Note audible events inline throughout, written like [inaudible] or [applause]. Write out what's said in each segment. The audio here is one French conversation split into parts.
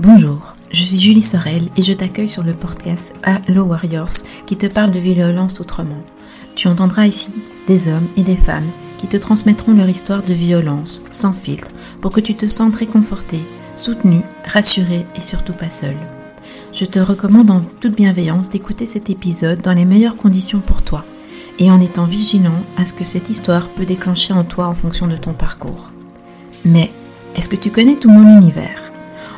Bonjour, je suis Julie Sorel et je t'accueille sur le podcast Hello Warriors qui te parle de violence autrement. Tu entendras ici des hommes et des femmes qui te transmettront leur histoire de violence sans filtre pour que tu te sentes réconforté, soutenu, rassuré et surtout pas seul. Je te recommande en toute bienveillance d'écouter cet épisode dans les meilleures conditions pour toi et en étant vigilant à ce que cette histoire peut déclencher en toi en fonction de ton parcours. Mais est-ce que tu connais tout mon univers?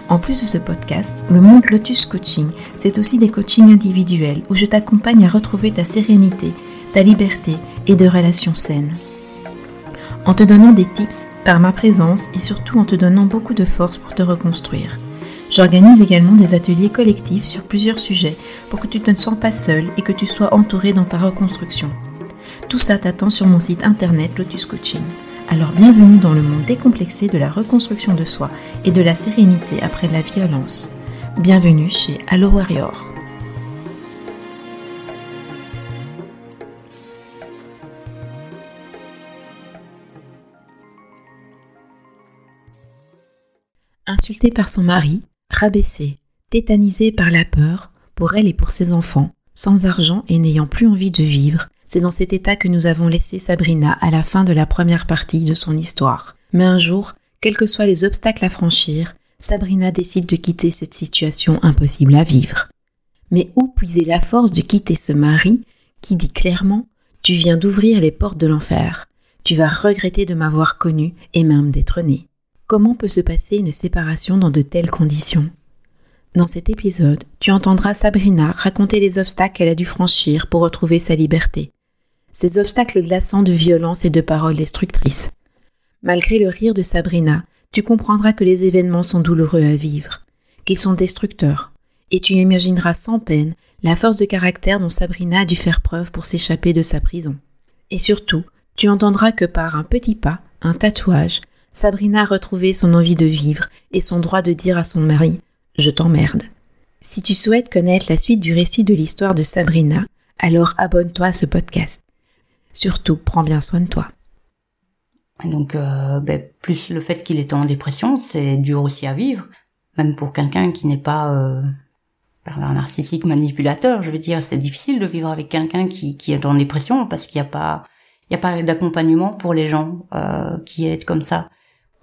En plus de ce podcast, le monde Lotus Coaching, c'est aussi des coachings individuels où je t'accompagne à retrouver ta sérénité, ta liberté et de relations saines. En te donnant des tips par ma présence et surtout en te donnant beaucoup de force pour te reconstruire. J'organise également des ateliers collectifs sur plusieurs sujets pour que tu ne te sens pas seul et que tu sois entouré dans ta reconstruction. Tout ça t'attend sur mon site internet Lotus Coaching. Alors bienvenue dans le monde décomplexé de la reconstruction de soi et de la sérénité après la violence. Bienvenue chez Allo Warrior. Insultée par son mari, rabaissée, tétanisée par la peur, pour elle et pour ses enfants, sans argent et n'ayant plus envie de vivre, c'est dans cet état que nous avons laissé Sabrina à la fin de la première partie de son histoire. Mais un jour, quels que soient les obstacles à franchir, Sabrina décide de quitter cette situation impossible à vivre. Mais où puiser la force de quitter ce mari qui dit clairement Tu viens d'ouvrir les portes de l'enfer. Tu vas regretter de m'avoir connu et même d'être né. Comment peut se passer une séparation dans de telles conditions? Dans cet épisode, tu entendras Sabrina raconter les obstacles qu'elle a dû franchir pour retrouver sa liberté ces obstacles glaçants de violence et de paroles destructrices. Malgré le rire de Sabrina, tu comprendras que les événements sont douloureux à vivre, qu'ils sont destructeurs, et tu imagineras sans peine la force de caractère dont Sabrina a dû faire preuve pour s'échapper de sa prison. Et surtout, tu entendras que par un petit pas, un tatouage, Sabrina a retrouvé son envie de vivre et son droit de dire à son mari Je t'emmerde. Si tu souhaites connaître la suite du récit de l'histoire de Sabrina, alors abonne-toi à ce podcast. Surtout, prends bien soin de toi. Donc, euh, ben, plus le fait qu'il était en dépression, c'est dur aussi à vivre, même pour quelqu'un qui n'est pas euh, un narcissique manipulateur. Je veux dire, c'est difficile de vivre avec quelqu'un qui, est en dépression parce qu'il n'y a pas, il a pas d'accompagnement pour les gens euh, qui aident comme ça.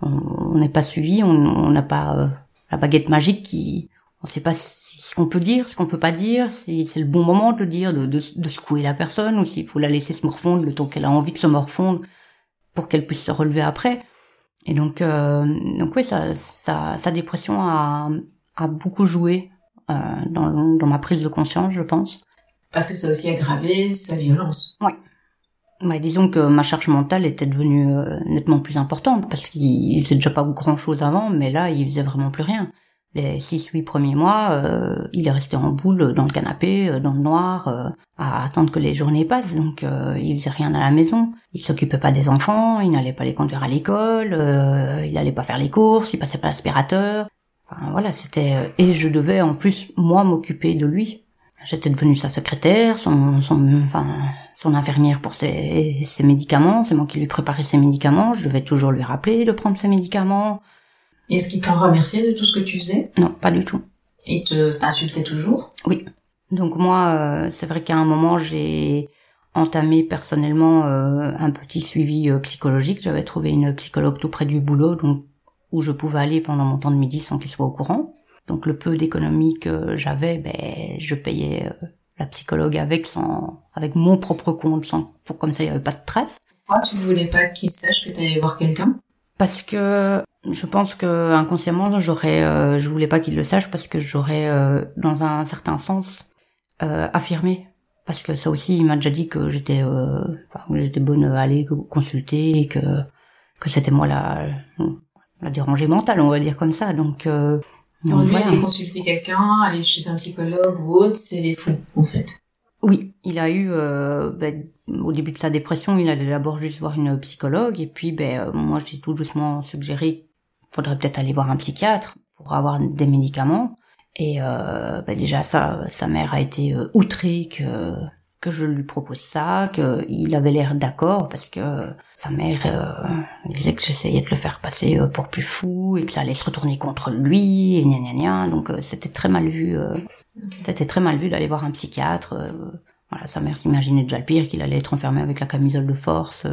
On n'est pas suivi, on n'a pas euh, la baguette magique qui, on ne sait pas ce qu'on peut dire, ce qu'on peut pas dire, si c'est le bon moment de le dire, de, de, de secouer la personne, ou s'il faut la laisser se morfondre le temps qu'elle a envie de se morfondre pour qu'elle puisse se relever après. Et donc, euh, donc oui, ça, ça, sa dépression a, a beaucoup joué euh, dans, dans ma prise de conscience, je pense. Parce que ça a aussi aggravé sa violence. Oui. Ouais, disons que ma charge mentale était devenue euh, nettement plus importante parce qu'il faisait déjà pas grand chose avant, mais là, il faisait vraiment plus rien les six huit premiers mois, euh, il est resté en boule dans le canapé, euh, dans le noir, euh, à attendre que les journées passent. Donc il faisait rien à la maison. Il s'occupait pas des enfants, il n'allait pas les conduire à l'école, il n'allait pas faire les courses, il passait pas l'aspirateur. Enfin voilà, c'était et je devais en plus moi m'occuper de lui. J'étais devenue sa secrétaire, son, son, enfin, son infirmière pour ses, ses médicaments. C'est moi qui lui préparais ses médicaments. Je devais toujours lui rappeler de prendre ses médicaments. Est-ce qu'il t'en remerciait de tout ce que tu faisais? Non, pas du tout. Il t'insultait toujours? Oui. Donc moi, euh, c'est vrai qu'à un moment, j'ai entamé personnellement euh, un petit suivi euh, psychologique. J'avais trouvé une psychologue tout près du boulot, donc où je pouvais aller pendant mon temps de midi sans qu'il soit au courant. Donc le peu d'économie que j'avais, ben je payais la psychologue avec sans avec mon propre compte, sans pour comme ça il n'y avait pas de stress. Pourquoi tu voulais pas qu'il sache que tu allais voir quelqu'un? Parce que je pense que inconsciemment, j'aurais, euh, je voulais pas qu'il le sache parce que j'aurais, euh, dans un certain sens, euh, affirmé. Parce que ça aussi, il m'a déjà dit que j'étais, enfin, j'étais bonne à aller consulter et que que c'était moi la la dérangée mentale, on va dire comme ça. Donc, donc lui, aller consulter quelqu'un, aller chez un psychologue ou autre, c'est les fous, en fait. Oui, il a eu, euh, ben, au début de sa dépression, il allait d'abord juste voir une psychologue, et puis ben, moi j'ai tout doucement suggéré faudrait peut-être aller voir un psychiatre pour avoir des médicaments. Et euh, bah déjà ça, sa mère a été euh, outrée que que je lui propose ça, qu'il avait l'air d'accord parce que sa mère euh, disait que j'essayais de le faire passer euh, pour plus fou et que ça allait se retourner contre lui et gna gna gna. Donc euh, c'était très mal vu. C'était très mal vu d'aller voir un psychiatre. Voilà, sa mère s'imaginait déjà le pire, qu'il allait être enfermé avec la camisole de force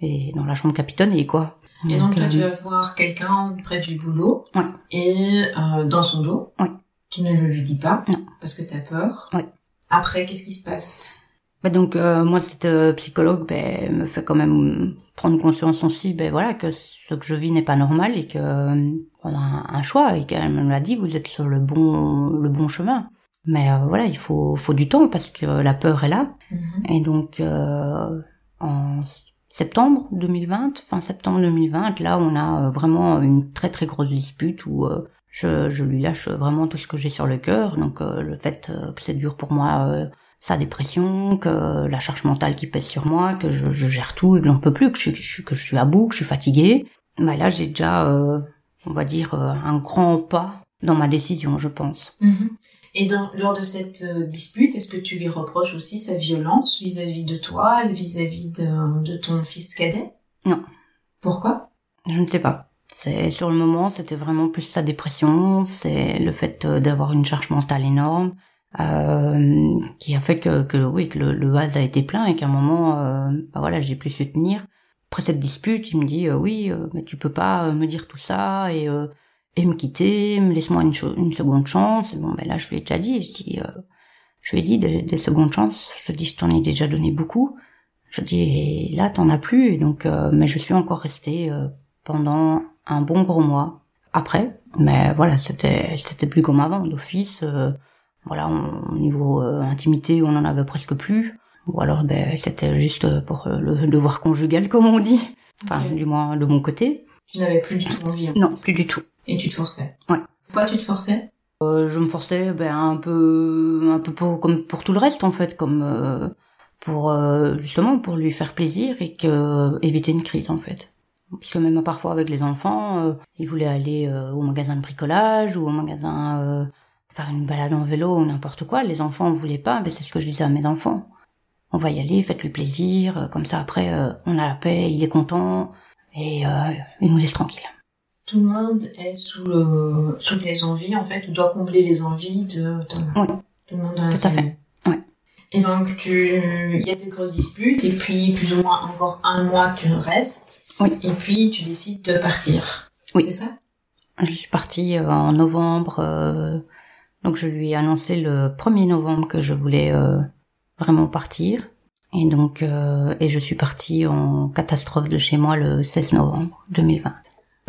et dans la chambre capitonnée quoi. Et donc, toi, tu vas voir quelqu'un près du boulot ouais. et dans son dos. Ouais. Tu ne le lui dis pas non. parce que tu as peur. Ouais. Après, qu'est-ce qui se passe? Bah donc euh, moi cette euh, psychologue ben, me fait quand même prendre conscience aussi ben voilà que ce que je vis n'est pas normal et que euh, on a un, choix et qu'elle me l'a dit vous êtes sur le bon le bon chemin mais voilà il faut faut du temps parce que la peur est là mm-hmm. et donc en septembre 2020 fin septembre 2020 là on a vraiment une très très grosse dispute où je, je lui lâche vraiment tout ce que j'ai sur le cœur donc le fait que c'est dur pour moi sa dépression, que la charge mentale qui pèse sur moi, que je, gère tout et que j'en peux plus, que je, suis, que je suis à bout, que je suis fatiguée. Bah là, j'ai déjà, euh, on va dire, euh, un grand pas dans ma décision, je pense. Mm-hmm. Et dans, lors de cette euh, dispute, est-ce que tu lui reproches aussi sa violence vis-à-vis de toi, vis-à-vis de, de, ton fils cadet? Non. Pourquoi? Je ne sais pas. C'est sur le moment, c'était vraiment plus sa dépression, c'est le fait d'avoir une charge mentale énorme, euh, qui a fait que, que oui que le, le, vase a été plein et qu'à un moment euh, bah voilà j'ai pu se tenir après cette dispute il me dit euh, oui euh, mais tu peux pas me dire tout ça et et me quitter laisse-moi une, une seconde chance. Bon ben là je lui ai déjà dit je dis je lui ai dit des, des, secondes chances. Je dis je t'en ai déjà donné beaucoup. Je dis et là t'en as plus. Et donc mais je suis encore restée pendant un bon gros mois. Après mais voilà c'était c'était plus comme avant. D'office voilà, au niveau euh, intimité, on en avait presque plus. Ou alors, ben, c'était juste pour euh, le devoir conjugal, [laughs] comme on dit. Enfin, du moins de mon côté. Tu n'avais plus du tout envie. non, plus du tout. Et tu te forçais. Ouais. Pourquoi tu te forçais? Euh, Je me forçais, ben, un peu, un peu pour, comme pour tout le reste en fait, comme euh, pour euh, justement pour lui faire plaisir et que éviter une crise en fait. Puisque même parfois avec les enfants, ils voulaient aller au magasin de bricolage ou au magasin faire une balade en vélo ou n'importe quoi. Les enfants ne voulaient pas, mais c'est ce que je disais à mes enfants. On va y aller, faites-lui plaisir, comme ça après on a la paix, il est content et euh, il nous laisse tranquille. Tout le monde est sous, le, sous les envies en fait, ou doit combler les envies de Oui. Tout le monde dans la Tout à fait. Oui. Et donc tu, il y a cette grosse dispute et puis plus ou moins encore un mois tu restes. Oui. Et puis tu décides de partir. Oui. C'est ça? Je suis partie en novembre donc je lui ai annoncé le 1er novembre que je voulais euh, vraiment partir. Et donc, euh, et je suis partie en catastrophe de chez moi le 16 novembre 2020.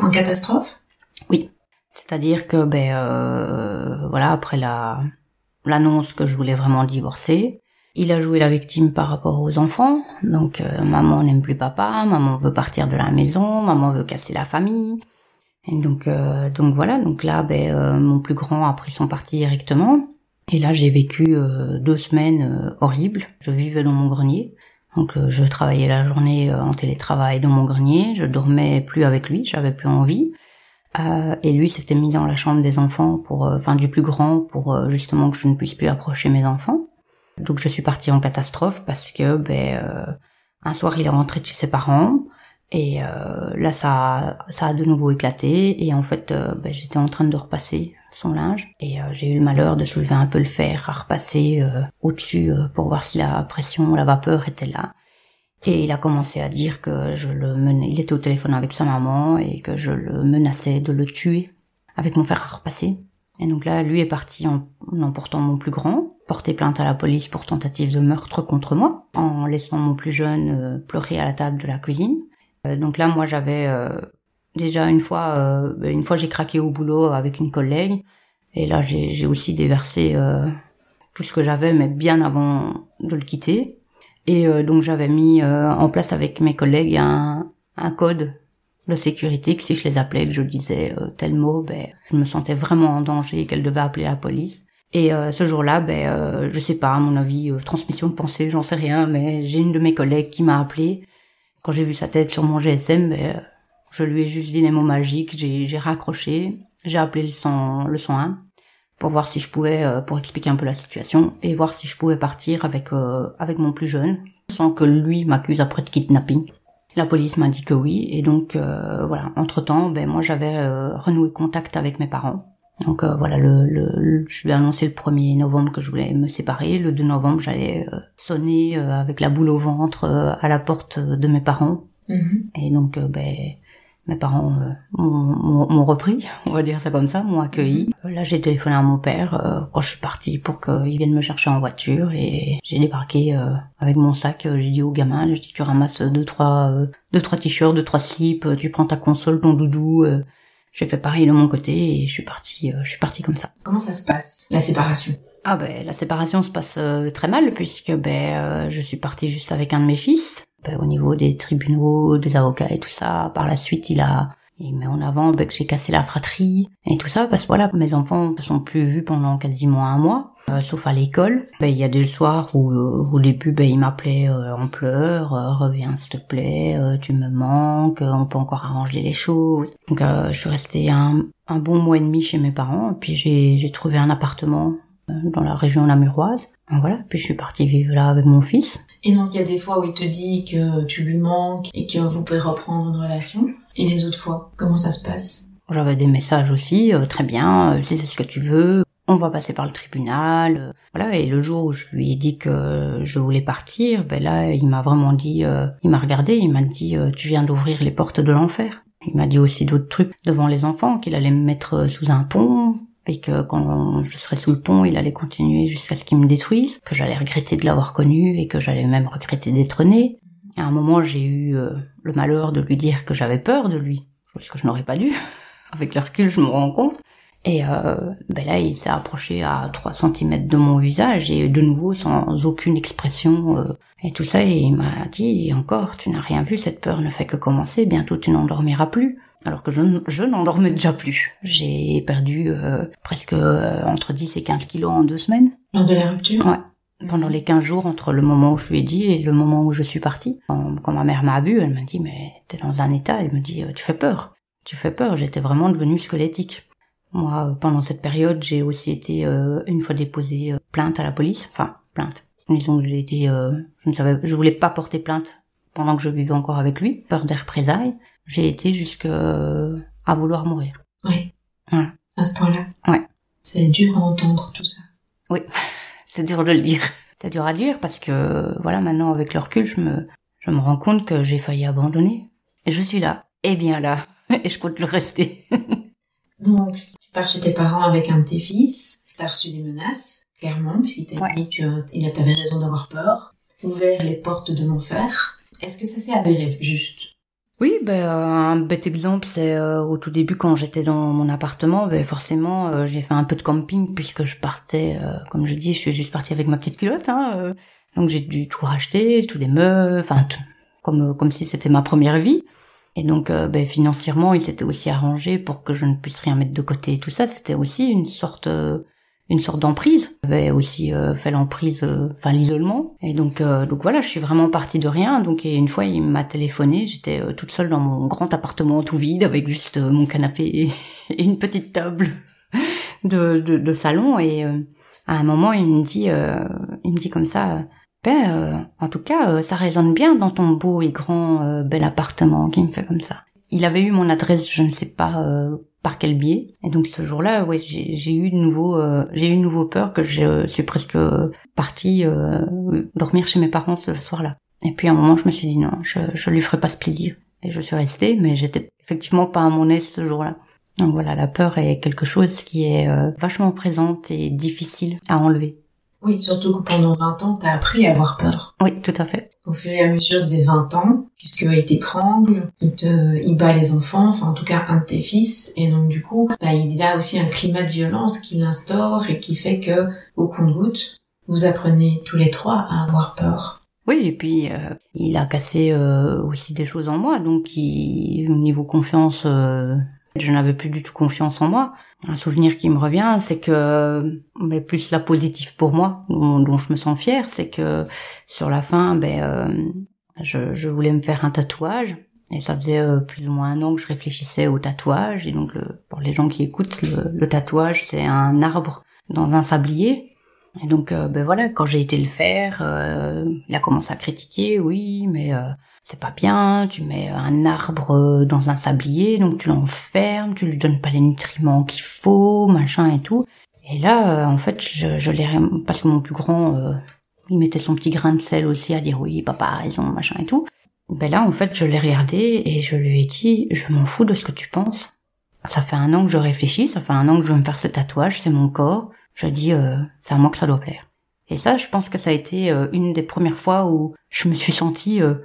En catastrophe? Oui. C'est-à-dire que, ben, euh, voilà, après la l'annonce que je voulais vraiment divorcer, il a joué la victime par rapport aux enfants. Donc, maman n'aime plus papa, maman veut partir de la maison, maman veut casser la famille. Et donc, euh, donc voilà, donc là, ben, euh, mon plus grand a pris son parti directement. Et là, j'ai vécu euh, deux semaines horribles. Je vivais dans mon grenier. Donc, je travaillais la journée en télétravail dans mon grenier. Je dormais plus avec lui, j'avais plus envie. et lui s'était mis dans la chambre des enfants pour, enfin du plus grand, pour justement que je ne puisse plus approcher mes enfants. Donc, je suis partie en catastrophe parce que, ben, un soir, il est rentré de chez ses parents. Et euh, là, ça, ça a de nouveau éclaté. Et en fait, euh, ben, j'étais en train de repasser son linge. Et euh, j'ai eu le malheur de soulever un peu le fer, à repasser au-dessus pour voir si la pression, la vapeur était là. Et il a commencé à dire que je le menais, il était au téléphone avec sa maman et que je le menaçais de le tuer avec mon fer à repasser. Et donc là, lui est parti en, emportant mon plus grand, porter plainte à la police pour tentative de meurtre contre moi, en laissant mon plus jeune pleurer à la table de la cuisine. Euh, donc là, moi, j'avais euh, déjà une fois, euh, une fois, j'ai craqué au boulot avec une collègue, et là, j'ai aussi déversé tout ce que j'avais, mais bien avant de le quitter. Et donc, j'avais mis en place avec mes collègues un, un code de sécurité que si je les appelais, que je disais tel mot, ben, je me sentais vraiment en danger et qu'elle devait appeler la police. Et ce jour-là, ben, je sais pas, à mon avis, transmission de pensée, j'en sais rien, mais j'ai une de mes collègues qui m'a appelé quand j'ai vu sa tête sur mon GSM, ben, je lui ai juste dit les mots magiques, j'ai raccroché, j'ai appelé le 100, le 101. pour voir si je pouvais, euh, pour expliquer un peu la situation et voir si je pouvais partir avec euh, avec mon plus jeune, sans que lui m'accuse après de kidnapping. La police m'a dit que oui, et donc euh, voilà. Entre temps, ben moi j'avais renoué contact avec mes parents. Donc voilà, le, le, je lui ai annoncé le 1er novembre que je voulais me séparer. Le 2 novembre, j'allais sonner avec la boule au ventre à la porte de mes parents. Mm-hmm. Et donc ben mes parents euh, m'ont repris, on va dire ça comme ça, m'ont accueilli. Mhm. Là, j'ai téléphoné à mon père euh, quand je suis partie pour qu'il vienne me chercher en voiture et j'ai débarqué euh, avec mon sac. J'ai dit au gamin, j'ai dit tu ramasses deux trois deux trois t-shirts, deux trois slips, tu prends ta console, ton doudou. j'ai fait pareil de mon côté et je suis partie, je suis partie comme ça. Comment ça se passe la séparation? Ah ben la séparation se passe très mal puisque ben je suis partie juste avec un de mes fils ben, au niveau des tribunaux, des avocats et tout ça. Par la suite, il a il met en avant ben, que j'ai cassé la fratrie et tout ça parce que voilà mes enfants ne sont plus vus pendant quasiment un mois euh, sauf à l'école. Ben, il y a des soirs où euh, au début ben il m'appelait euh, en pleurs reviens s'il te plaît tu me manques on peut encore arranger les choses donc je suis restée un, un bon mois et demi chez mes parents puis j'ai j'ai trouvé un appartement dans la région namuroise voilà puis je suis partie vivre là avec mon fils et donc il y a des fois où il te dit que tu lui manques et que vous pouvez reprendre une relation. Et les autres fois, comment ça se passe? J'avais des messages aussi, euh, très bien, euh, si c'est ce que tu veux, on va passer par le tribunal. Euh, voilà, et le jour où je lui ai dit que je voulais partir, ben là, il m'a vraiment dit, il m'a regardé, il m'a dit, tu viens d'ouvrir les portes de l'enfer. Il m'a dit aussi d'autres trucs devant les enfants, qu'il allait me mettre sous un pont, et que quand je serais sous le pont, il allait continuer jusqu'à ce qu'il me détruise, que j'allais regretter de l'avoir connu et que j'allais même regretter d'être né. À un moment, j'ai eu euh, le malheur de lui dire que j'avais peur de lui, chose que je n'aurais pas dû. [laughs] Avec le recul, je me rends compte. Et euh, ben là, il s'est approché à 3 cm de mon visage et de nouveau sans aucune expression euh, et tout ça. Et il m'a dit, encore, tu n'as rien vu, cette peur ne fait que commencer, bientôt tu n'endormiras plus alors que je, je n'endormais déjà plus. J'ai perdu euh, presque euh, entre 10 et 15 kilos en deux semaines. Lors de la rupture? Ouais. Pendant les 15 jours entre le moment où je lui ai dit et le moment où je suis partie. Quand, ma mère m'a vue, elle m'a dit mais t'es dans un état, elle me dit euh, tu fais peur. Tu fais peur, j'étais vraiment devenue squelettique. Moi, pendant cette période, j'ai aussi été une fois déposée plainte à la police. Enfin, plainte. Disons que j'ai été... je ne savais... Je voulais pas porter plainte pendant que je vivais encore avec lui, peur des représailles j'ai été jusqu'à à vouloir mourir. Oui. Voilà. À ce point-là. Ouais. C'est dur à entendre tout ça. Oui, [laughs] c'est dur de le dire. C'est dur à dire parce que voilà, maintenant avec le recul, je me je me rends compte que j'ai failli abandonner. Et je suis là. Et bien là. [laughs] Et je compte le rester. [laughs] Donc, tu pars chez tes parents avec un de tes fils. T'as reçu des menaces, clairement, puisqu'il t'a dit que tu avais raison d'avoir peur. Ouvert les portes de l'enfer. Est-ce que ça s'est avéré juste? Oui, ben, euh, un bête exemple, c'est euh, au tout début quand j'étais dans mon appartement, ben, forcément euh, j'ai fait un peu de camping puisque je partais, comme je dis, je suis juste partie avec ma petite culotte, hein, donc j'ai dû tout racheter, tous les meubles, enfin comme comme si c'était ma première vie. Et donc ben, financièrement, il s'était aussi arrangé pour que je ne puisse rien mettre de côté tout ça. C'était aussi une sorte une sorte d'emprise. J'avais aussi euh, fait l'emprise, euh, enfin l'isolement. Et donc, euh, donc voilà, je suis vraiment partie de rien. Donc et une fois, il m'a téléphoné. J'étais toute seule dans mon grand appartement tout vide avec juste mon canapé [laughs] et une petite table de, de, de salon. Et à un moment, il me dit, il me dit comme ça. Ben, en tout cas, ça résonne bien dans ton beau et grand bel appartement qui me fait comme ça. Il avait eu mon adresse, je ne sais pas par quel biais. Et donc ce jour-là, ouais, j'ai eu de nouveau, euh, j'ai eu de nouveau peur que je suis presque partie euh, dormir chez mes parents ce soir-là. Et puis à un moment, je me suis dit non, je, je lui ferai pas ce plaisir. Et je suis restée, mais j'étais effectivement pas à mon aise ce jour-là. Donc voilà, la peur est quelque chose qui est euh, vachement présente et difficile à enlever. Oui, surtout que pendant 20 ans, t'as appris à avoir peur. Oui, tout à fait. Au fur et à mesure des 20 ans, puisqu'il t'étrangle, il te, il bat les enfants, enfin en tout cas un de tes fils, et donc du coup, bah, il a aussi un climat de violence qu'il instaure et qui fait que, au compte-goutte, vous apprenez tous les trois à avoir peur. Oui, et puis euh, il a cassé euh, aussi des choses en moi, donc il, au niveau confiance, euh, je n'avais plus du tout confiance en moi. Un souvenir qui me revient, c'est que, mais plus la positive pour moi, dont, je me sens fière, c'est que sur la fin, ben, euh, je, voulais me faire un tatouage. Et ça faisait euh, plus ou moins un an que je réfléchissais au tatouage. Et donc, Pour les gens qui écoutent, le, tatouage, c'est un arbre dans un sablier. Et donc, euh, ben voilà, quand j'ai été le faire, il a commencé à critiquer, oui, mais c'est pas bien, tu mets un arbre dans un sablier, donc tu l'enfermes, tu lui donnes pas les nutriments qu'il faut, machin et tout. Et là, en fait, je, je l'ai... Parce que mon plus grand, il mettait son petit grain de sel aussi à dire oui, papa a raison, machin et tout. Ben là, en fait, je l'ai regardé et je lui ai dit, je m'en fous de ce que tu penses. Ça fait un an que je réfléchis, ça fait un an que je veux me faire ce tatouage, c'est mon corps. Je dis, euh, c'est à moi que ça doit plaire. Et ça, je pense que ça a été euh, une des premières fois où je me suis sentie, euh,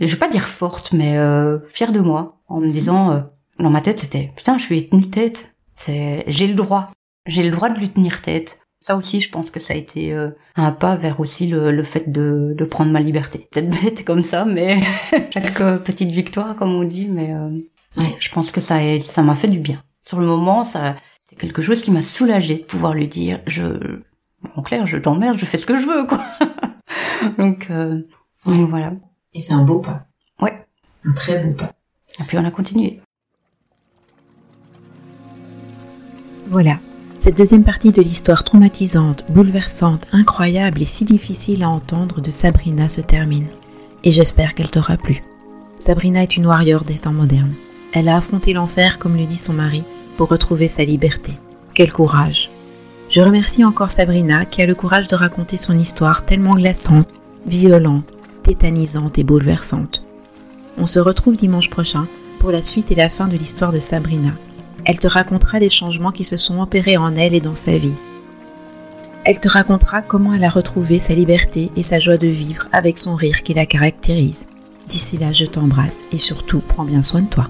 je vais pas dire forte, mais euh, fière de moi, en me disant, euh, dans ma tête, c'était, putain, je lui ai tenu tête. C'est, j'ai le droit, j'ai le droit de lui tenir tête. Ça aussi, je pense que ça a été euh, un pas vers aussi le, le fait de, de, prendre ma liberté. Peut-être bête comme ça, mais [laughs] chaque petite victoire, comme on dit, mais ouais, je pense que ça, ça m'a fait du bien. Sur le moment, ça, c'est quelque chose qui m'a soulagée de pouvoir lui dire, je, en clair, je t'emmerde, je fais ce que je veux, quoi. [laughs] donc, euh, donc, voilà. Et c'est un beau pas. Ouais. Un très beau pas. Et puis on a continué. Voilà. Cette deuxième partie de l'histoire traumatisante, bouleversante, incroyable et si difficile à entendre de Sabrina se termine. Et j'espère qu'elle t'aura plu. Sabrina est une warrior des temps modernes. Elle a affronté l'enfer, comme le dit son mari, pour retrouver sa liberté. Quel courage Je remercie encore Sabrina qui a le courage de raconter son histoire tellement glaçante, violente, tétanisante et bouleversante. On se retrouve dimanche prochain pour la suite et la fin de l'histoire de Sabrina. Elle te racontera les changements qui se sont opérés en elle et dans sa vie. Elle te racontera comment elle a retrouvé sa liberté et sa joie de vivre avec son rire qui la caractérise. D'ici là, je t'embrasse et surtout prends bien soin de toi.